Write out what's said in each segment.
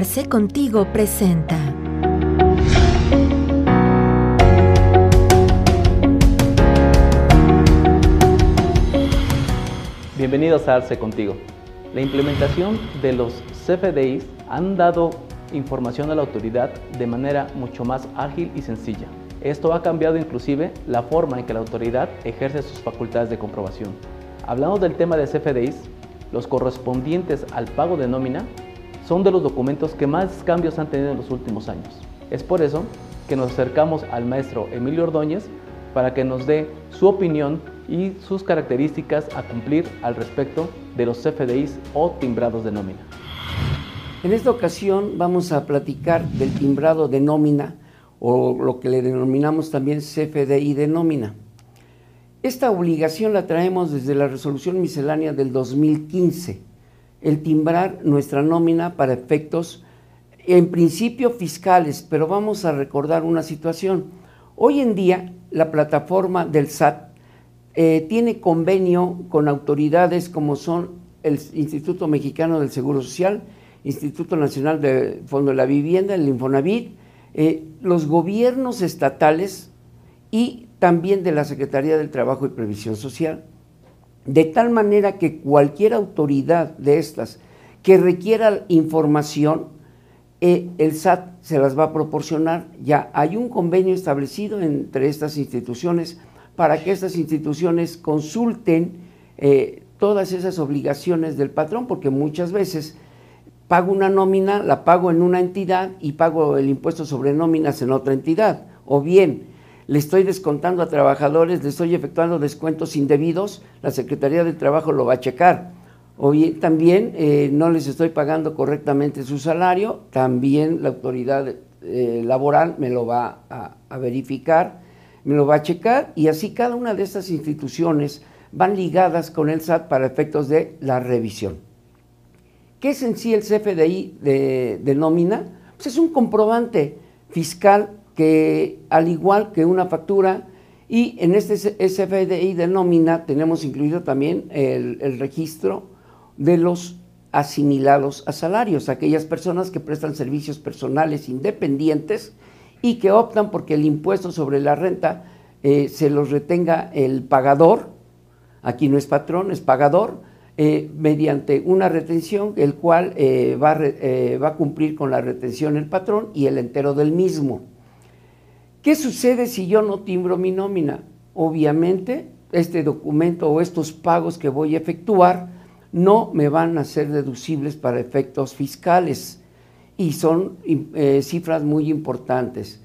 Arce Contigo presenta. Bienvenidos a Arce Contigo. La implementación de los CFDIs han dado información a la autoridad de manera mucho más ágil y sencilla. Esto ha cambiado inclusive la forma en que la autoridad ejerce sus facultades de comprobación. Hablando del tema de CFDIs, los correspondientes al pago de nómina son de los documentos que más cambios han tenido en los últimos años. Es por eso que nos acercamos al maestro Emilio Ordóñez para que nos dé su opinión y sus características a cumplir al respecto de los CFDIs o timbrados de nómina. En esta ocasión vamos a platicar del timbrado de nómina o lo que le denominamos también CFDI de nómina. Esta obligación la traemos desde la resolución miscelánea del 2015, el timbrar nuestra nómina para efectos en principio fiscales, pero vamos a recordar una situación. Hoy en día la plataforma del SAT eh, tiene convenio con autoridades como son el Instituto Mexicano del Seguro Social, Instituto Nacional de Fondo de la Vivienda, el Infonavit, eh, los gobiernos estatales y también de la Secretaría del Trabajo y Previsión Social. De tal manera que cualquier autoridad de estas que requiera información, eh, el SAT se las va a proporcionar. Ya hay un convenio establecido entre estas instituciones para que estas instituciones consulten eh, todas esas obligaciones del patrón, porque muchas veces pago una nómina, la pago en una entidad y pago el impuesto sobre nóminas en otra entidad. O bien, le estoy descontando a trabajadores, le estoy efectuando descuentos indebidos, la Secretaría del Trabajo lo va a checar. O bien también eh, no les estoy pagando correctamente su salario, también la autoridad eh, laboral me lo va a, a verificar, me lo va a checar y así cada una de estas instituciones van ligadas con el SAT para efectos de la revisión. ¿Qué es en sí el CFDI de, nómina? Pues es un comprobante fiscal que, al igual que una factura, y en este CFDI de nómina tenemos incluido también el, el registro de los asimilados a salarios, aquellas personas que prestan servicios personales independientes y que optan porque el impuesto sobre la renta eh, se los retenga el pagador, aquí no es patrón, es pagador, eh, mediante una retención, el cual eh, va, eh, va, a cumplir con la retención el patrón y el entero del mismo. ¿Qué sucede si yo no timbro mi nómina? Obviamente, este documento o estos pagos que voy a efectuar no me van a ser deducibles para efectos fiscales y son cifras muy importantes.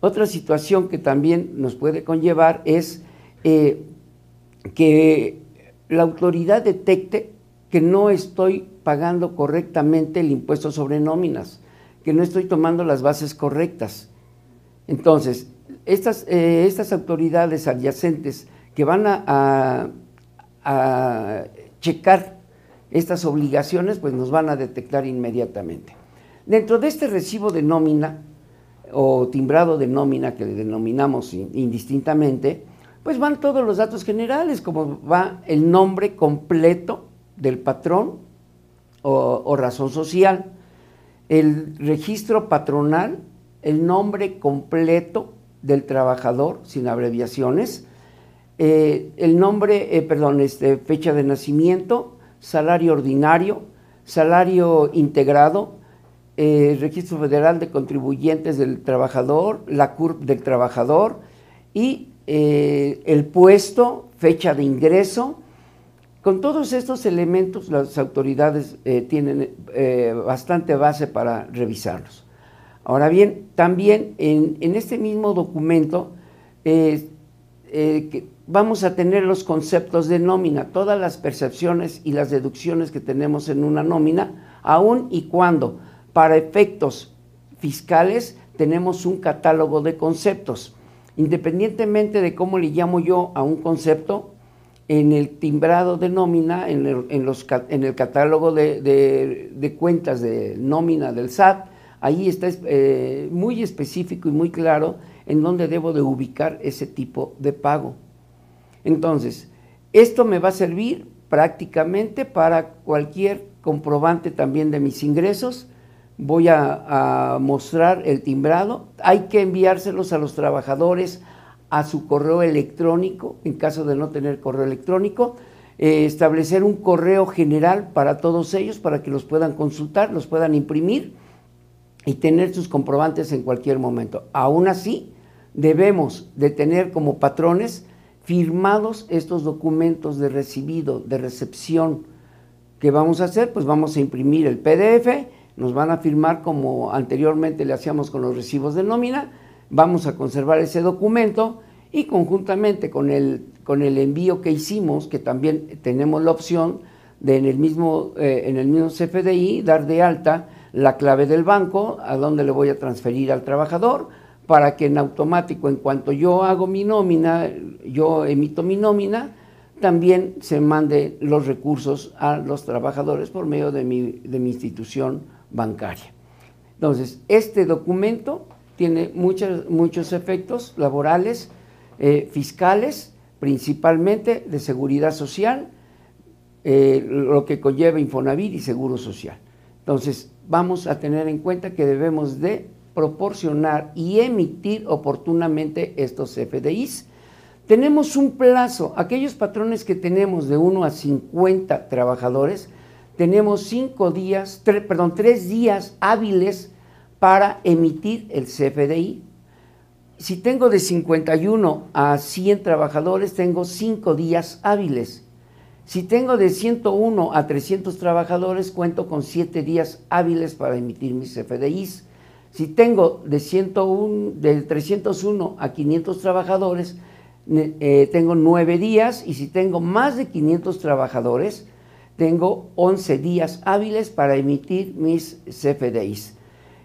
Otra situación que también nos puede conllevar es que la autoridad detecte que no estoy pagando correctamente el impuesto sobre nóminas, que no estoy tomando las bases correctas. Entonces, estas, eh, estas autoridades adyacentes que van a, checar estas obligaciones, pues nos van a detectar inmediatamente. Dentro de este recibo de nómina o timbrado de nómina que le denominamos indistintamente, pues van todos los datos generales, como va el nombre completo del patrón o, razón social, el registro patronal, el nombre completo del trabajador, sin abreviaciones, eh, el nombre, eh, perdón, este, fecha de nacimiento, salario ordinario, salario integrado, eh, registro federal de contribuyentes del trabajador, la CURP del trabajador y el puesto, fecha de ingreso. Con todos estos elementos las autoridades tienen bastante base para revisarlos. Ahora bien, también en, este mismo documento vamos a tener los conceptos de nómina, todas las percepciones y las deducciones que tenemos en una nómina, aun y cuando para efectos fiscales tenemos un catálogo de conceptos. Independientemente de cómo le llamo yo a un concepto, en el timbrado de nómina, en el, los, en el catálogo de, cuentas de nómina del SAT, ahí está eh, muy específico y muy claro en dónde debo de ubicar ese tipo de pago. Entonces, esto me va a servir prácticamente para cualquier comprobante también de mis ingresos, voy a, mostrar el timbrado. Hay que enviárselos a los trabajadores a su correo electrónico, en caso de no tener correo electrónico. Eh, establecer un correo general para todos ellos, para que los puedan consultar, los puedan imprimir y tener sus comprobantes en cualquier momento. Aún así, debemos de tener como patrones firmados estos documentos de recibido, de recepción. ¿Qué vamos a hacer? Pues vamos a imprimir el PDF, nos van a firmar como anteriormente le hacíamos con los recibos de nómina, vamos a conservar ese documento y conjuntamente con el, con el envío que hicimos, que también tenemos la opción de en el mismo, eh, en el mismo CFDI dar de alta la clave del banco, a donde le voy a transferir al trabajador, para que en automático, en cuanto yo hago mi nómina, yo emito mi nómina, también se mande los recursos a los trabajadores por medio de mi, de mi institución bancaria. Entonces, este documento tiene muchos, muchos efectos laborales, eh, fiscales, principalmente de seguridad social, eh, lo que conlleva Infonavit y Seguro Social. Entonces, vamos a tener en cuenta que debemos de proporcionar y emitir oportunamente estos FDIs. Tenemos un plazo, aquellos patrones que tenemos de 1 a 50 trabajadores, tenemos 5 días, perdón, 3 días hábiles para emitir el CFDI. Si tengo de 51 a 100 trabajadores, tengo 5 días hábiles. Si tengo de 101 a 300 trabajadores, cuento con 7 días hábiles para emitir mis FDIs. Si tengo de, 101, de 301 a 500 trabajadores, eh, tengo 9 días y si tengo más de 500 trabajadores, tengo 11 días hábiles para emitir mis CFDIs.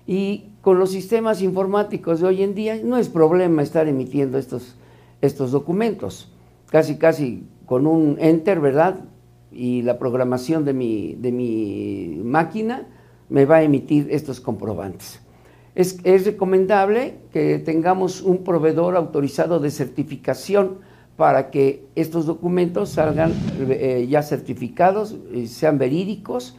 Y con los sistemas informáticos de hoy en día no es problema estar emitiendo estos, estos documentos. Casi, casi con un enter, ¿verdad? Y la programación de mi, de mi máquina me va a emitir estos comprobantes. Es, recomendable que tengamos un proveedor autorizado de certificación para que estos documentos salgan eh, ya certificados, eh, sean verídicos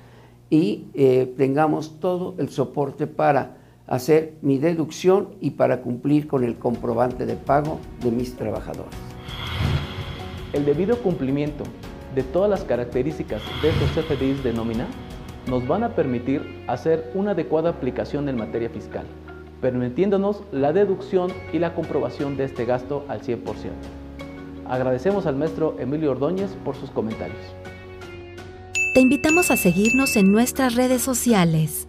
y eh, tengamos todo el soporte para hacer mi deducción y para cumplir con el comprobante de pago de mis trabajadores. El debido cumplimiento de todas las características de estos CFDIs de nómina nos van a permitir hacer una adecuada aplicación en materia fiscal, permitiéndonos la deducción y la comprobación de este gasto al 100%. Agradecemos al maestro Emilio Ordóñez por sus comentarios. Te invitamos a seguirnos en nuestras redes sociales.